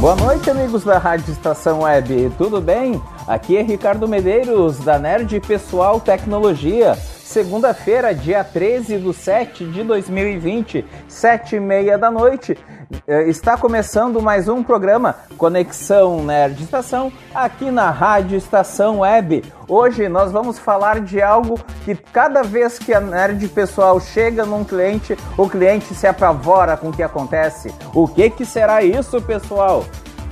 Boa noite, amigos da Rádio Estação Web. Tudo bem? Aqui é Ricardo Medeiros, da Nerd Pessoal Tecnologia. Segunda-feira, dia 13 de 7 de 2020, sete e meia da noite. Eh, está começando mais um programa Conexão Nerd Estação aqui na Rádio Estação Web. Hoje nós vamos falar de algo que cada vez que a Nerd Pessoal chega num cliente, o cliente se apavora com o que acontece. O que que será isso, pessoal?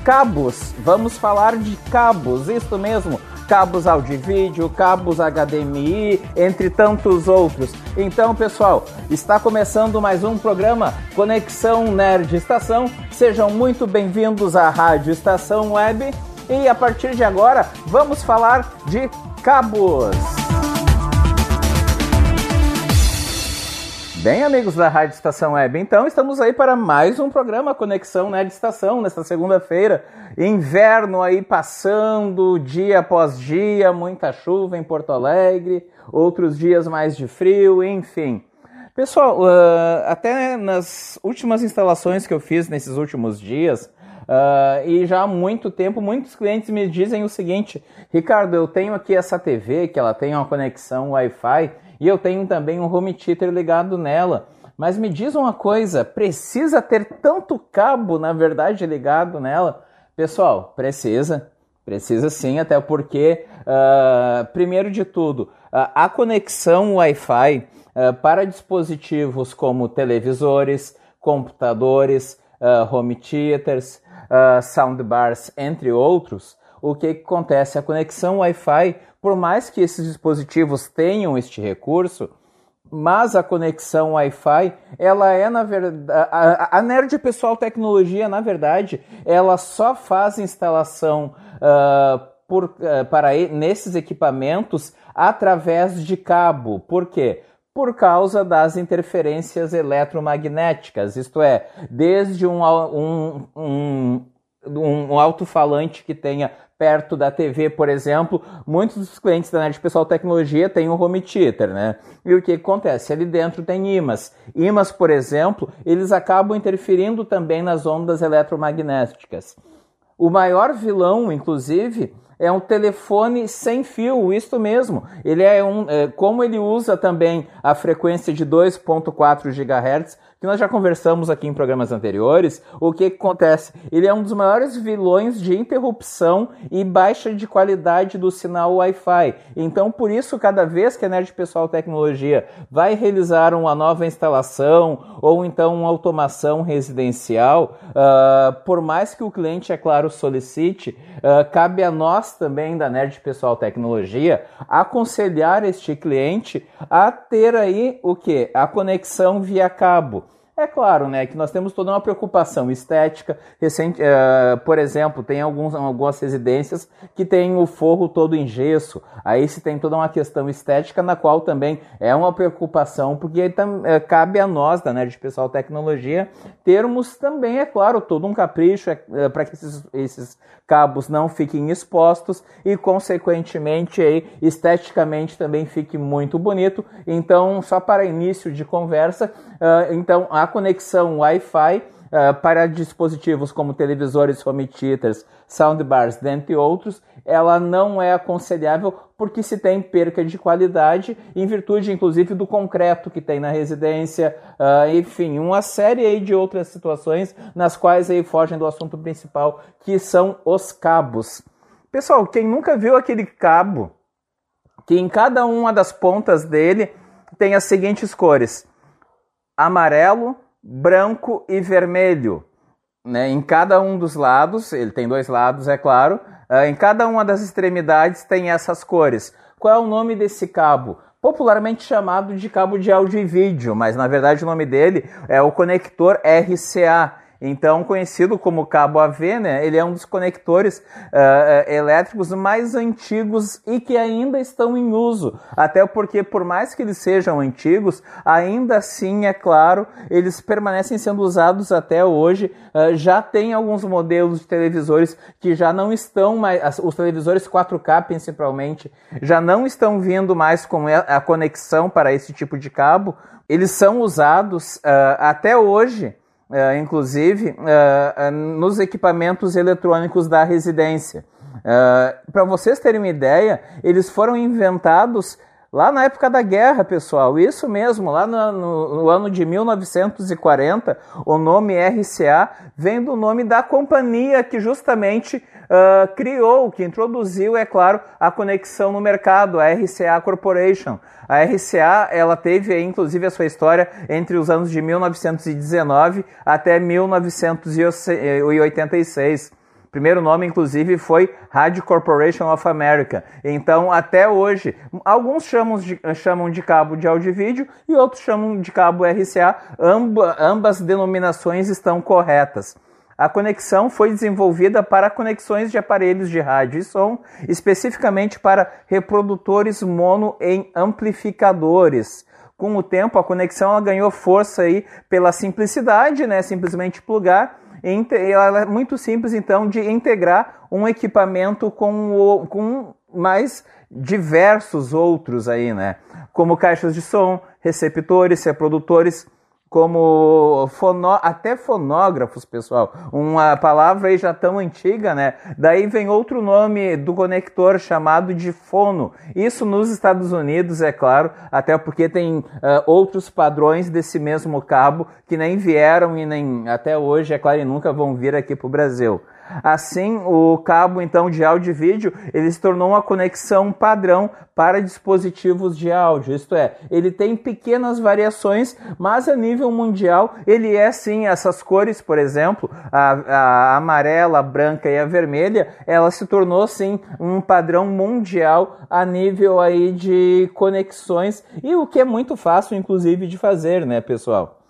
Cabos. Vamos falar de cabos, isso mesmo cabos áudio e vídeo, cabos HDMI, entre tantos outros. Então, pessoal, está começando mais um programa Conexão Nerd Estação. Sejam muito bem-vindos à Rádio Estação Web e a partir de agora vamos falar de cabos. Bem, amigos da Rádio Estação Web, então estamos aí para mais um programa Conexão Nerd Estação nesta segunda-feira. Inverno aí passando, dia após dia, muita chuva em Porto Alegre, outros dias mais de frio, enfim. Pessoal, uh, até nas últimas instalações que eu fiz nesses últimos dias, uh, e já há muito tempo, muitos clientes me dizem o seguinte: Ricardo, eu tenho aqui essa TV que ela tem uma conexão Wi-Fi e eu tenho também um home theater ligado nela. Mas me diz uma coisa, precisa ter tanto cabo, na verdade, ligado nela? Pessoal, precisa. Precisa sim, até porque, uh, primeiro de tudo, uh, a conexão Wi-Fi uh, para dispositivos como televisores, computadores, home theaters, soundbars, entre outros, o que acontece? A conexão Wi-Fi por mais que esses dispositivos tenham este recurso, mas a conexão Wi-Fi, ela é na verdade a, a, Nerd Pessoal Tecnologia, na verdade, ela só faz instalação uh, por, uh, para nesses equipamentos através de cabo. Por quê? Por causa das interferências eletromagnéticas, isto é, desde um, um, um, um alto-falante que tenha perto da TV, por exemplo, muitos dos clientes da Nerd Pessoal Tecnologia têm um home theater, né? E o que acontece? Ali dentro tem imãs. Imãs, por exemplo, eles acabam interferindo também nas ondas eletromagnéticas. O maior vilão, inclusive, é um telefone sem fio, isso mesmo. Ele é um, é, como ele usa também a frequência de 2.4 GHz, que nós já conversamos aqui em programas anteriores, o que, que acontece? Ele é um dos maiores vilões de interrupção e baixa de qualidade do sinal Wi-Fi. Então, por isso, cada vez que a Nerd Pessoal Tecnologia vai realizar uma nova instalação ou então uma automação residencial, uh, por mais que o cliente, é claro, solicite, uh, cabe a nós também da Nerd Pessoal Tecnologia aconselhar este cliente a ter aí o que? A conexão via cabo. É claro, né, que nós temos toda uma preocupação estética. Recente, uh, por exemplo, tem alguns, algumas residências que têm o forro todo em gesso. Aí se tem toda uma questão estética, na qual também é uma preocupação, porque tam, uh, cabe a nós, da Nerd Pessoal Tecnologia, termos também, é claro, todo um capricho uh, para que esses, esses cabos não fiquem expostos e, consequentemente, aí, esteticamente também fique muito bonito. Então, só para início de conversa, então a conexão Wi-Fi Uh, para dispositivos como televisores, home theaters, soundbars, dentre outros, ela não é aconselhável porque se tem perca de qualidade, em virtude inclusive do concreto que tem na residência, uh, enfim, uma série aí de outras situações nas quais aí fogem do assunto principal, que são os cabos. Pessoal, quem nunca viu aquele cabo que em cada uma das pontas dele tem as seguintes cores: amarelo, branco e vermelho. Né? Em cada um dos lados, ele tem dois lados, é claro, uh, em cada uma das extremidades tem essas cores. Qual é o nome desse cabo? Popularmente chamado de cabo de áudio e vídeo, mas na verdade o nome dele é o conector RCA. Então, conhecido como cabo AV, né, ele é um dos conectores uh, elétricos mais antigos e que ainda estão em uso. Até porque, por mais que eles sejam antigos, ainda assim, é claro, eles permanecem sendo usados até hoje. Uh, já tem alguns modelos de televisores que já não estão mais, os televisores 4K principalmente, já não estão vindo mais com a conexão para esse tipo de cabo. Eles são usados uh, até hoje uh, inclusive, uh, nos equipamentos eletrônicos da residência. Para vocês terem uma ideia, eles foram inventados Lá na época da guerra, pessoal, isso mesmo, lá no, no, no, ano de 1940, o nome RCA vem do nome da companhia que justamente uh, criou, que introduziu, é claro, a conexão no mercado, a RCA Corporation. A RCA, ela teve, inclusive, a sua história entre os anos de 1919 até 1986 primeiro nome, inclusive, foi Radio Corporation of America. Então, até hoje, alguns chamam de, chamam de cabo de áudio e vídeo e outros chamam de cabo RCA. Amba, ambas denominações estão corretas. A conexão foi desenvolvida para conexões de aparelhos de rádio e som, especificamente para reprodutores mono em amplificadores. Com o tempo, a conexão ganhou força aí pela simplicidade, né? Simplesmente plugar ela é muito simples, então, de integrar um equipamento com, o, com mais diversos outros aí, né? Como caixas de som, receptores, reprodutores, como fono, até fonógrafos, pessoal. Uma palavra aí já tão antiga, né? Daí vem outro nome do conector chamado de fono. Isso nos Estados Unidos, é claro, até porque tem uh, outros padrões desse mesmo cabo que nem vieram e nem até hoje, é claro, e nunca vão vir aqui para o Brasil. Assim, o cabo então de áudio e vídeo ele se tornou uma conexão padrão para dispositivos de áudio. Isto é, ele tem pequenas variações, mas a nível mundial ele é sim essas cores, por exemplo, a, a amarela, a branca e a vermelha, ela se tornou sim um padrão mundial a nível aí de conexões e o que é muito fácil, inclusive, de fazer, né, pessoal?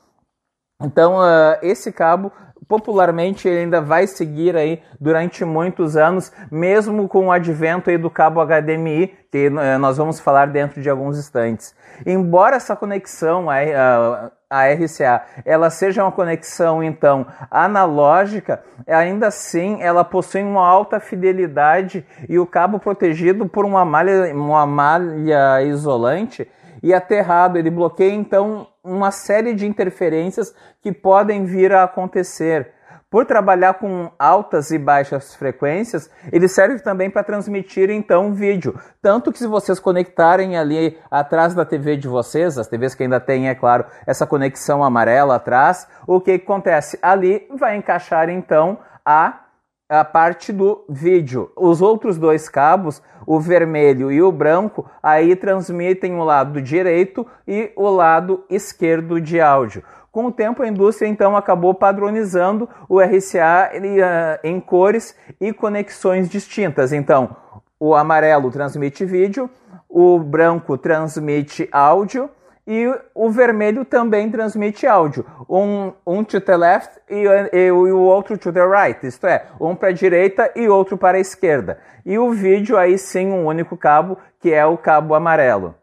Então, uh, esse cabo popularmente ele ainda vai seguir aí durante muitos anos, mesmo com o advento aí do cabo HDMI, que uh, nós vamos falar dentro de alguns instantes. Embora essa conexão, a, a, a RCA, ela seja uma conexão então analógica, ainda assim ela possui uma alta fidelidade e o cabo protegido por uma malha, uma malha isolante e aterrado. Ele bloqueia então uma série de interferências que podem vir a acontecer. Por trabalhar com altas e baixas frequências, ele serve também para transmitir então vídeo. Tanto que se vocês conectarem ali atrás da TV de vocês, as TVs que ainda têm, é claro, essa conexão amarela atrás, o que acontece? Ali vai encaixar então a a parte do vídeo. Os outros dois cabos, o vermelho e o branco, aí transmitem o lado direito e o lado esquerdo de áudio. Com o tempo, a indústria então acabou padronizando o RCA uh, em cores e conexões distintas. Então, o amarelo transmite vídeo, o branco transmite áudio e o vermelho também transmite áudio, um, um to the left e, e, e o outro to the right, isto é, um para a direita e outro para a esquerda. E o vídeo aí sim um único cabo, que é o cabo amarelo.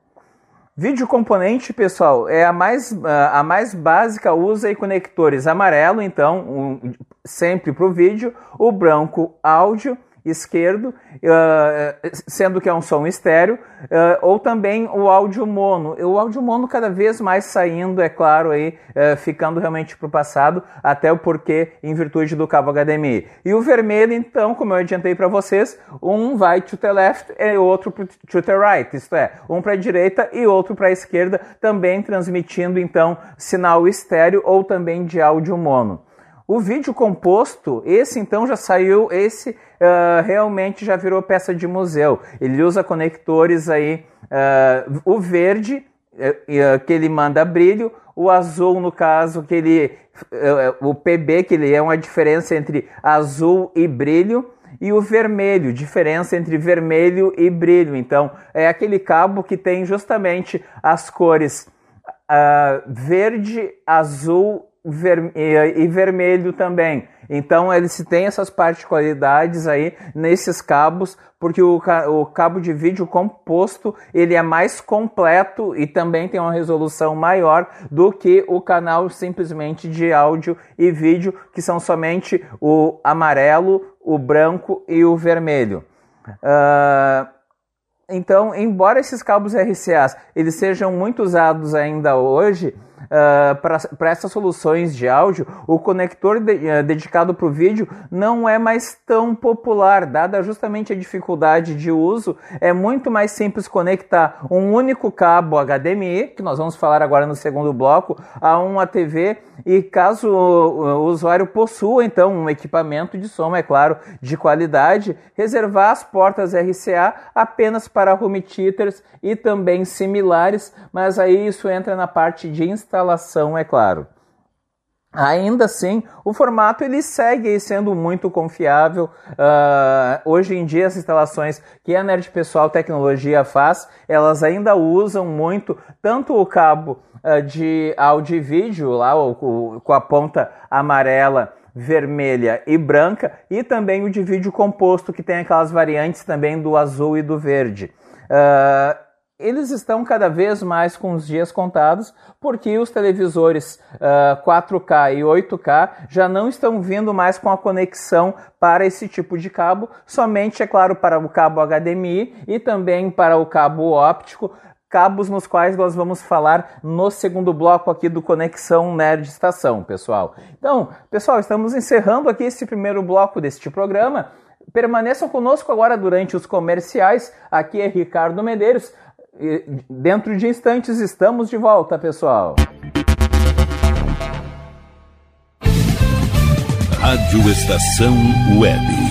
Vídeo componente, pessoal, é a mais, a mais básica, usa e conectores amarelo, então, um, sempre para o vídeo, o branco áudio esquerdo, uh, sendo que é um som estéreo, uh, ou também o áudio mono. O áudio mono cada vez mais saindo, é claro, aí, uh, ficando realmente para o passado, até o porquê em virtude do cabo HDMI. E o vermelho, então, como eu adiantei para vocês, um vai to the left e outro to the right, isto é, um para a direita e outro para a esquerda, também transmitindo então sinal estéreo ou também de áudio mono. O vídeo composto, esse então já saiu, esse uh, realmente já virou peça de museu. Ele usa conectores aí, uh, o verde, uh, que ele manda brilho, o azul, no caso, que ele, o PB, que ele é uma diferença entre azul e brilho, e o vermelho, diferença entre vermelho e brilho. Então, é aquele cabo que tem justamente as cores verde, azul ver, e vermelho também. Então ele se tem essas particularidades aí nesses cabos, porque o, o, cabo de vídeo composto ele é mais completo e também tem uma resolução maior do que o canal simplesmente de áudio e vídeo, que são somente o amarelo, o branco e o vermelho. Uh, então, embora esses cabos RCAs eles sejam muito usados ainda hoje, uh, para essas soluções de áudio, o conector de, uh, dedicado para o vídeo não é mais tão popular, dada justamente a dificuldade de uso. É muito mais simples conectar um único cabo HDMI, que nós vamos falar agora no segundo bloco, a uma TV e caso o usuário possua então um equipamento de som, é claro, de qualidade, reservar as portas RCA apenas para home theaters e também similares, mas aí isso entra na parte de instalação, é claro. Ainda assim, o formato ele segue sendo muito confiável. Uh, hoje em dia, as instalações que a Nerd Pessoal Tecnologia faz, elas ainda usam muito tanto o cabo uh, de áudio e vídeo, lá o, o, com a ponta amarela, vermelha e branca, e também o de vídeo composto, que tem aquelas variantes também do azul e do verde. Uh, eles estão cada vez mais com os dias contados, porque os televisores uh, ah, 4K e 8K já não estão vindo mais com a conexão para esse tipo de cabo, somente, é claro, para o cabo HDMI e também para o cabo óptico, cabos nos quais nós vamos falar no segundo bloco aqui do Conexão Nerd Estação, pessoal. Então, pessoal, estamos encerrando aqui esse primeiro bloco deste programa. Permaneçam conosco agora durante os comerciais. Aqui é Ricardo Medeiros. Dentro de instantes estamos de volta, pessoal. Rádio Estação Web.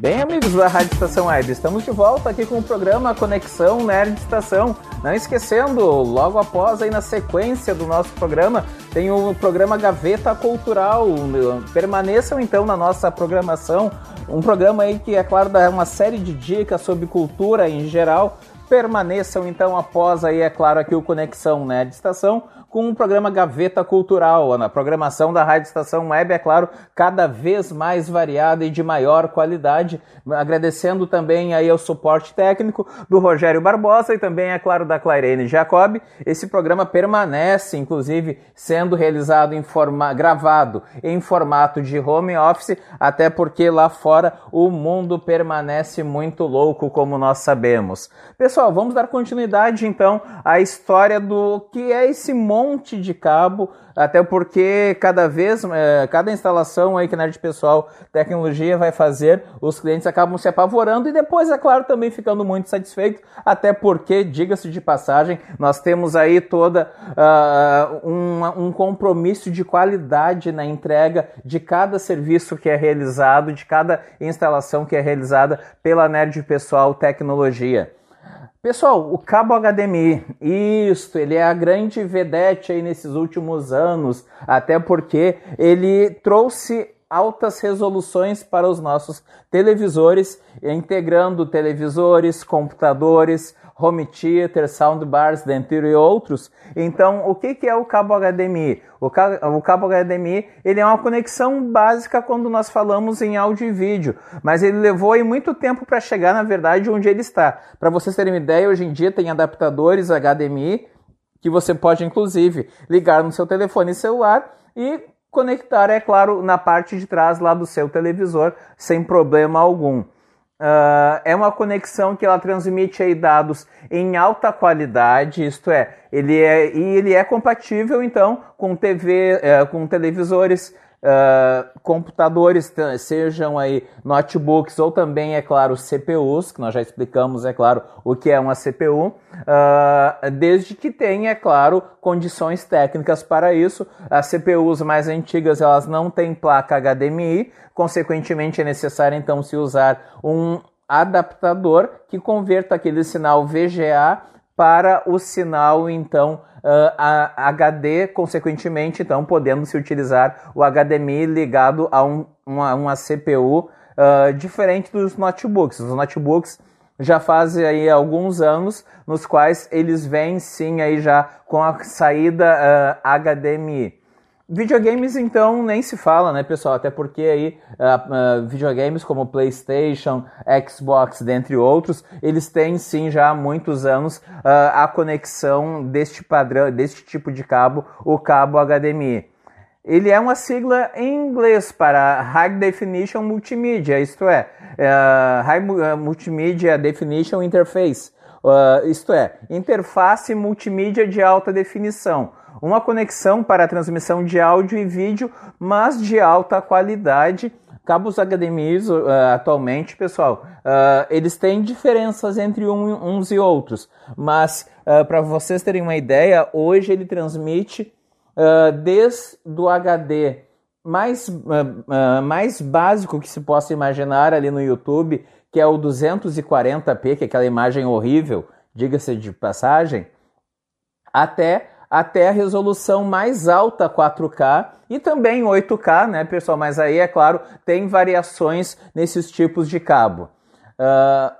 Bem, amigos da Rádio Estação Web, estamos de volta aqui com o programa Conexão Nerd Estação. Não esquecendo, logo após aí na sequência do nosso programa, tem o programa Gaveta Cultural. Permaneçam então na nossa programação, um programa aí que é claro dá uma série de dicas sobre cultura em geral. Permaneçam então após aí, é claro, aqui o Conexão Nerd Estação com o programa Gaveta Cultural. Na programação da Rádio Estação Web, é claro, cada vez mais variada e de maior qualidade. Agradecendo também aí ao suporte técnico do Rogério Barbosa e também, é claro, da Clairene Jacob. Esse programa permanece, inclusive, sendo realizado em forma gravado em formato de home office, até porque lá fora o mundo permanece muito louco, como nós sabemos. Pessoal, vamos dar continuidade então à história do que é esse monte monte de cabo, até porque cada vez, é, cada instalação aí que a Nerd Pessoal Tecnologia vai fazer, os clientes acabam se apavorando e depois, é claro, também ficando muito satisfeitos, até porque, diga-se de passagem, nós temos aí toda uh, um, um compromisso de qualidade na entrega de cada serviço que é realizado, de cada instalação que é realizada pela Nerd Pessoal Tecnologia. Pessoal, o cabo HDMI, isso, ele é a grande vedete aí nesses últimos anos, até porque ele trouxe altas resoluções para os nossos televisores, integrando televisores, computadores, home theater, soundbars, dentre outros. Então, o que, é o cabo HDMI? O cabo HDMI ele é uma conexão básica quando nós falamos em áudio e vídeo, mas ele levou aí muito tempo para chegar, na verdade, onde ele está. Para vocês terem uma ideia, hoje em dia tem adaptadores HDMI que você pode, inclusive, ligar no seu telefone celular e conectar, é claro, na parte de trás lá do seu televisor sem problema algum. Uh, é uma conexão que ela transmite aí dados em alta qualidade, isto é, ele é e ele é compatível então com TV, uh, com televisores, uh, computadores, sejam aí notebooks ou também, é claro, CPUs, que nós já explicamos, é claro, o que é uma CPU, desde que tenha, é claro, condições técnicas para isso. As CPUs mais antigas elas não têm placa HDMI, consequentemente é necessário então se usar um adaptador que converta aquele sinal VGA para o sinal então uh, a HD, consequentemente então podendo se utilizar o HDMI ligado a um, uma, uma CPU uh, diferente dos notebooks. Os notebooks já fazem aí alguns anos nos quais eles vêm sim aí já com a saída uh, HDMI. Videogames, então, nem se fala, né, pessoal? Até porque aí uh, uh, videogames como PlayStation, Xbox, dentre outros, eles têm sim já há muitos anos uh, a conexão deste padrão, deste tipo de cabo, o cabo HDMI. Ele é uma sigla em inglês para High Definition Multimedia, isto é, High Multimedia Definition Interface, isto é, interface multimídia de alta definição uma conexão para transmissão de áudio e vídeo, mas de alta qualidade. Cabos HDMI uh, atualmente, pessoal, uh, eles têm diferenças entre um, uns e outros, mas uh, para vocês terem uma ideia, hoje ele transmite desde o HD mais, mais básico que se possa imaginar ali no YouTube, que é o 240p, que é aquela imagem horrível, diga-se de passagem, até até a resolução mais alta 4K e também 8K, né, pessoal? Mas aí, é claro, tem variações nesses tipos de cabo. Uh,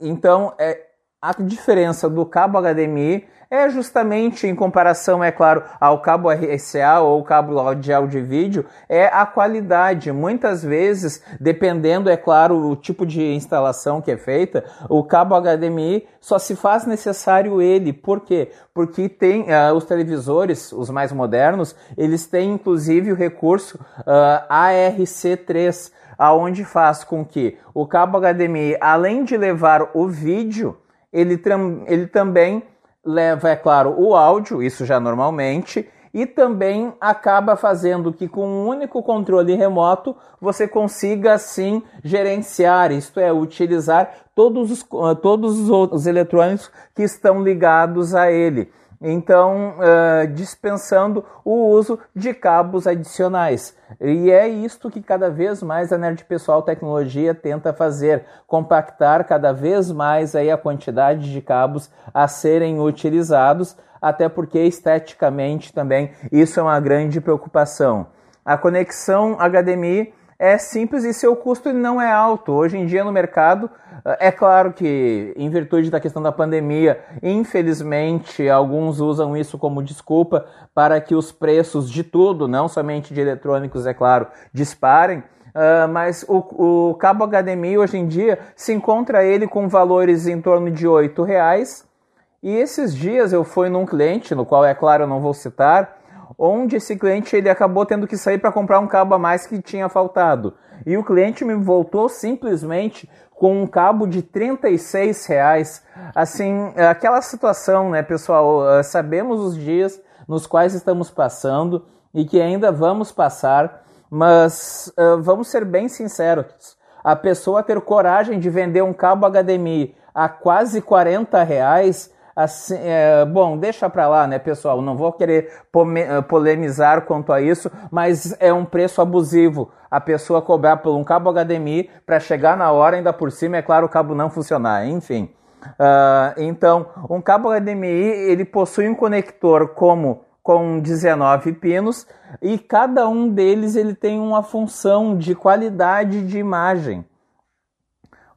então, é, a diferença do cabo HDMI é justamente em comparação, é claro, ao cabo RCA ou cabo de áudio e vídeo, é a qualidade. Muitas vezes, dependendo, é claro, o tipo de instalação que é feita, o cabo HDMI só se faz necessário ele. Por quê? Porque tem uh, os televisores, os mais modernos, eles têm inclusive o recurso uh, ah, ARC3, aonde faz com que o cabo HDMI, além de levar o vídeo, ele, ele também leva, é claro, o áudio, isso já normalmente, e também acaba fazendo que com um único controle remoto você consiga assim gerenciar, isto é, utilizar todos os, todos os eletrônicos que estão ligados a ele então uh, dispensando o uso de cabos adicionais. E é isto que cada vez mais a Nerd Pessoal Tecnologia tenta fazer, compactar cada vez mais aí a quantidade de cabos a serem utilizados, até porque esteticamente também isso é uma grande preocupação. A conexão HDMI é simples e seu custo não é alto. Hoje em dia no mercado, é claro que em virtude da questão da pandemia, infelizmente alguns usam isso como desculpa para que os preços de tudo, não somente de eletrônicos, é claro, disparem. Uh, mas o, o, cabo HDMI hoje em dia se encontra ele com valores em torno de R$ reais. E esses dias eu fui num cliente, no qual é claro eu não vou citar, onde esse cliente ele acabou tendo que sair para comprar um cabo a mais que tinha faltado. E o cliente me voltou simplesmente com um cabo de 36 reais. Assim, aquela situação, né, pessoal? Ah, sabemos os dias nos quais estamos passando e que ainda vamos passar, mas uh, vamos ser bem sinceros. A pessoa ter coragem de vender um cabo HDMI a quase 40 reais Assim, é, bom, deixa para lá, né, pessoal? Não vou querer eh, polemizar quanto a isso, mas é um preço abusivo. A pessoa cobrar por um cabo HDMI para chegar na hora, ainda por cima, é claro, o cabo não funcionar. Enfim. Uh, então, um cabo HDMI ele possui um conector como com 19 pinos e cada um deles ele tem uma função de qualidade de imagem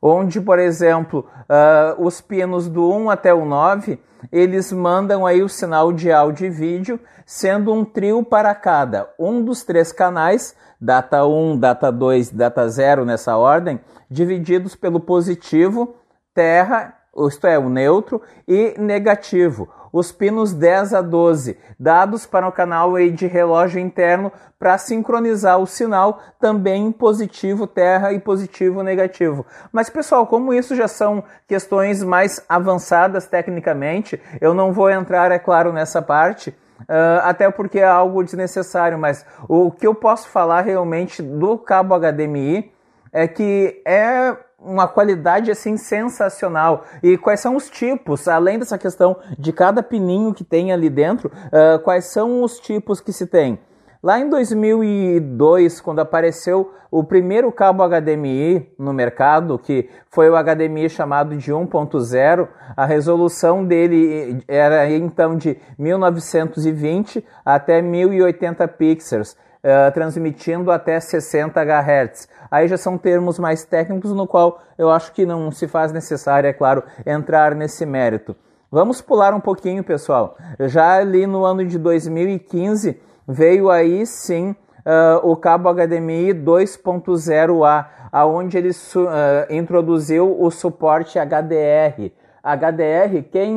onde, por exemplo, uh, os pinos do 1 até o 9, eles mandam aí o sinal de áudio e vídeo, sendo um trio para cada. Um dos três canais, data 1, data 2, data 0 nessa ordem, divididos pelo positivo, terra, isto é, o neutro, e negativo os pinos 10 a 12, dados para o canal de relógio interno para sincronizar o sinal também positivo terra e positivo negativo. Mas pessoal, como isso já são questões mais avançadas tecnicamente, eu não vou entrar, é claro, nessa parte. Uh, até porque é algo desnecessário, mas o que eu posso falar realmente do cabo HDMI é que é uma qualidade assim sensacional. E quais são os tipos, além dessa questão de cada pininho que tem ali dentro, uh, quais são os tipos que se tem? Lá em 2002, quando apareceu o primeiro cabo HDMI no mercado, que foi o HDMI chamado de 1.0, a resolução dele era então de 1920 até 1080 pixels, uh, transmitindo até 60 Hz. Aí já são termos mais técnicos no qual eu acho que não se faz necessário, é claro, entrar nesse mérito. Vamos pular um pouquinho, pessoal. Já ali no ano de 2015 veio aí sim uh, o cabo HDMI 2.0A, aonde ele uh, introduziu o suporte HDR. HDR, quem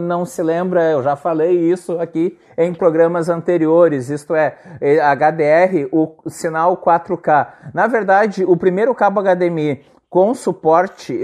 não se lembra, eu já falei isso aqui em programas anteriores, isto é, HDR, o sinal 4K. Na verdade, o primeiro cabo HDMI com suporte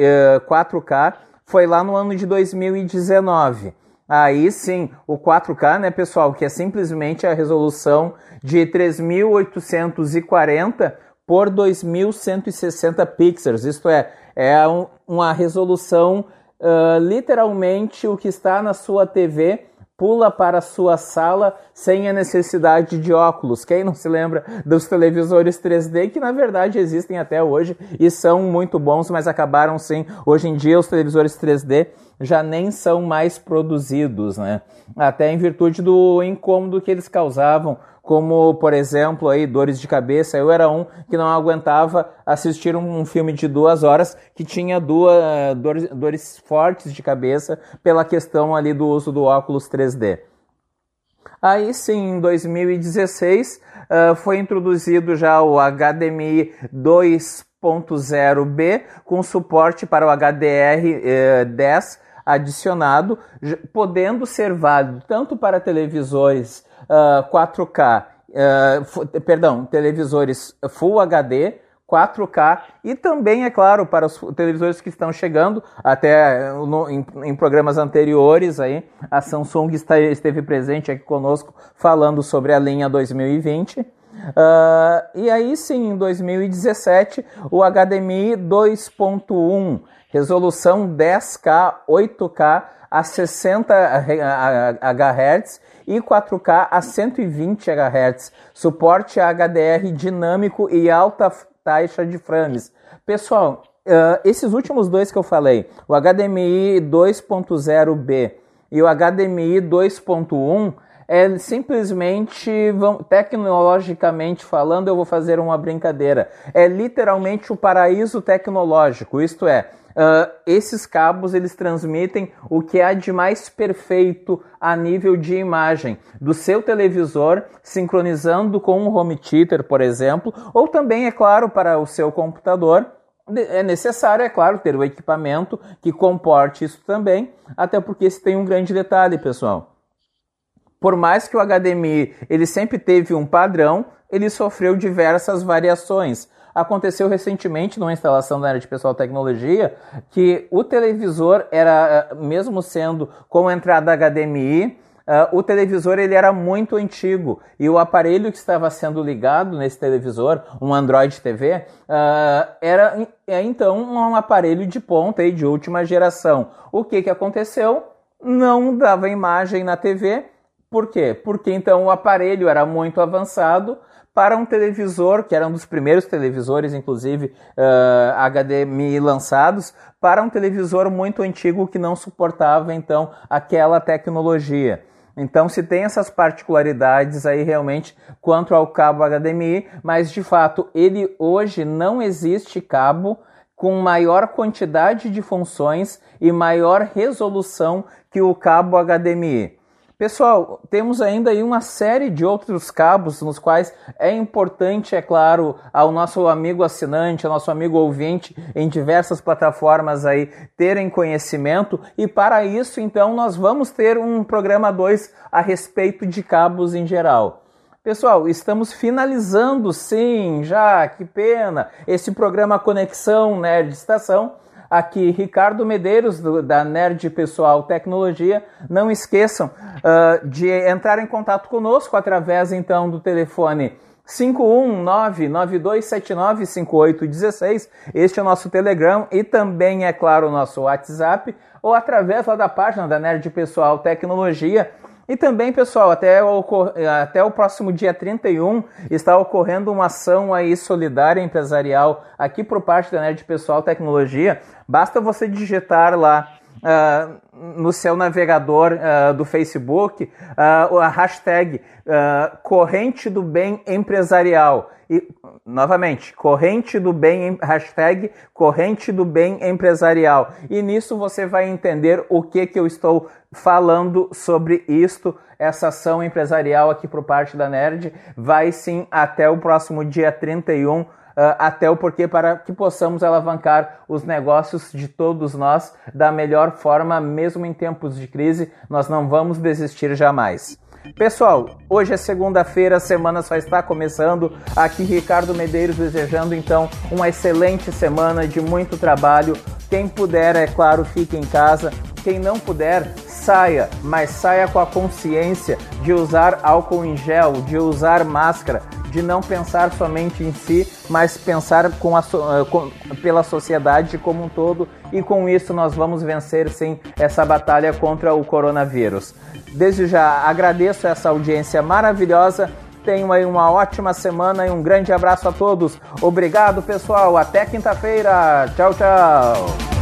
4K foi lá no ano de 2019. Aí sim, o 4K, né, pessoal, que é simplesmente a resolução de 3840 por 2160 pixels. Isto é, é um, uma resolução uh, literalmente o que está na sua TV pula para a sua sala sem a necessidade de óculos. Quem não se lembra dos televisores 3D que na verdade existem até hoje e são muito bons, mas acabaram sim. Hoje em dia os televisores 3D já nem são mais produzidos, né? Até em virtude do incômodo que eles causavam como por exemplo aí dores de cabeça. Eu era um que não aguentava assistir um, filme de duas horas que tinha duas dores, dores fortes de cabeça pela questão ali do uso do óculos 3D. Aí sim, em 2016 uh, foi introduzido já o HDMI 2.0B com suporte para o HDR10 adicionado, podendo ser válido tanto para televisores uh, 4K, uh, perdão, televisores Full HD, 4K e também, é claro, para os televisores que estão chegando, até no, em, em, programas anteriores, aí, a Samsung está, esteve presente aqui conosco falando sobre a linha 2020. Uh, e aí sim, em 2017, o HDMI 2.1 resolução 10K, 8K a 60 Hz e 4K a 120 Hz, suporte HDR dinâmico e alta taxa de frames. Pessoal, uh, esses últimos dois que eu falei, o HDMI 2.0B e o HDMI 2.1, é simplesmente, tecnologicamente falando, eu vou fazer uma brincadeira. É literalmente o paraíso tecnológico, isto é, Uh, esses cabos eles transmitem o que há de mais perfeito a nível de imagem do seu televisor, sincronizando com um home theater, por exemplo, ou também, é claro, para o seu computador. É necessário, é claro, ter o equipamento que comporte isso também, até porque esse tem um grande detalhe, pessoal. Por mais que o HDMI ele sempre teve um padrão, ele sofreu diversas variações. Aconteceu recentemente numa instalação da área de pessoal tecnologia que o televisor era, eh, mesmo sendo com entrada HDMI, Uh, o televisor ele era muito antigo e o aparelho que estava sendo ligado nesse televisor, um Android TV, uh, era é, então um aparelho de ponta e de última geração. O que, que aconteceu? Não dava imagem na TV. Por quê? Porque então o aparelho era muito avançado para um televisor, que era um dos primeiros televisores, inclusive uh, HDMI lançados, para um televisor muito antigo que não suportava então aquela tecnologia. Então se tem essas particularidades aí realmente quanto ao cabo HDMI, mas de fato ele hoje não existe cabo com maior quantidade de funções e maior resolução que o cabo HDMI. Pessoal, temos ainda aí uma série de outros cabos nos quais é importante, é claro, ao nosso amigo assinante, ao nosso amigo ouvinte em diversas plataformas aí terem conhecimento e para isso então nós vamos ter um programa 2 a respeito de cabos em geral. Pessoal, estamos finalizando sim, já, que pena, esse programa Conexão Nerd Estação aqui Ricardo Medeiros, do, da Nerd Pessoal Tecnologia. Não esqueçam uh, de entrar em contato conosco através então do telefone 51992795816. Este é o nosso Telegram e também, é claro, o nosso WhatsApp, ou através lá da página da Nerd Pessoal Tecnologia e também, pessoal, até o, até o próximo dia 31 está ocorrendo uma ação aí solidária empresarial aqui por parte da Nerd Pessoal Tecnologia. Basta você digitar lá uh, no seu navegador uh, do Facebook uh, a hashtag corrente do bem empresarial. E, novamente, corrente do bem, hashtag corrente do bem empresarial. E nisso você vai entender o que, que eu estou falando sobre isto, essa ação empresarial aqui por parte da Nerd. Vai sim até o próximo dia 31 Uh, até o porquê para que possamos alavancar os negócios de todos nós da melhor forma, mesmo em tempos de crise, nós não vamos desistir jamais. Pessoal, hoje é segunda-feira, a semana só está começando. Aqui Ricardo Medeiros desejando então uma excelente semana de muito trabalho. Quem puder, é claro, fique em casa. Quem não puder, saia, mas saia com a consciência de usar álcool em gel, de usar máscara, de não pensar somente em si, mas pensar com a, com, pela sociedade como um todo e com isso nós vamos vencer sim essa batalha contra o coronavírus. Desde já agradeço essa audiência maravilhosa. Tenham aí uma ótima semana e um grande abraço a todos. Obrigado, pessoal. Até quinta-feira. Tchau, tchau.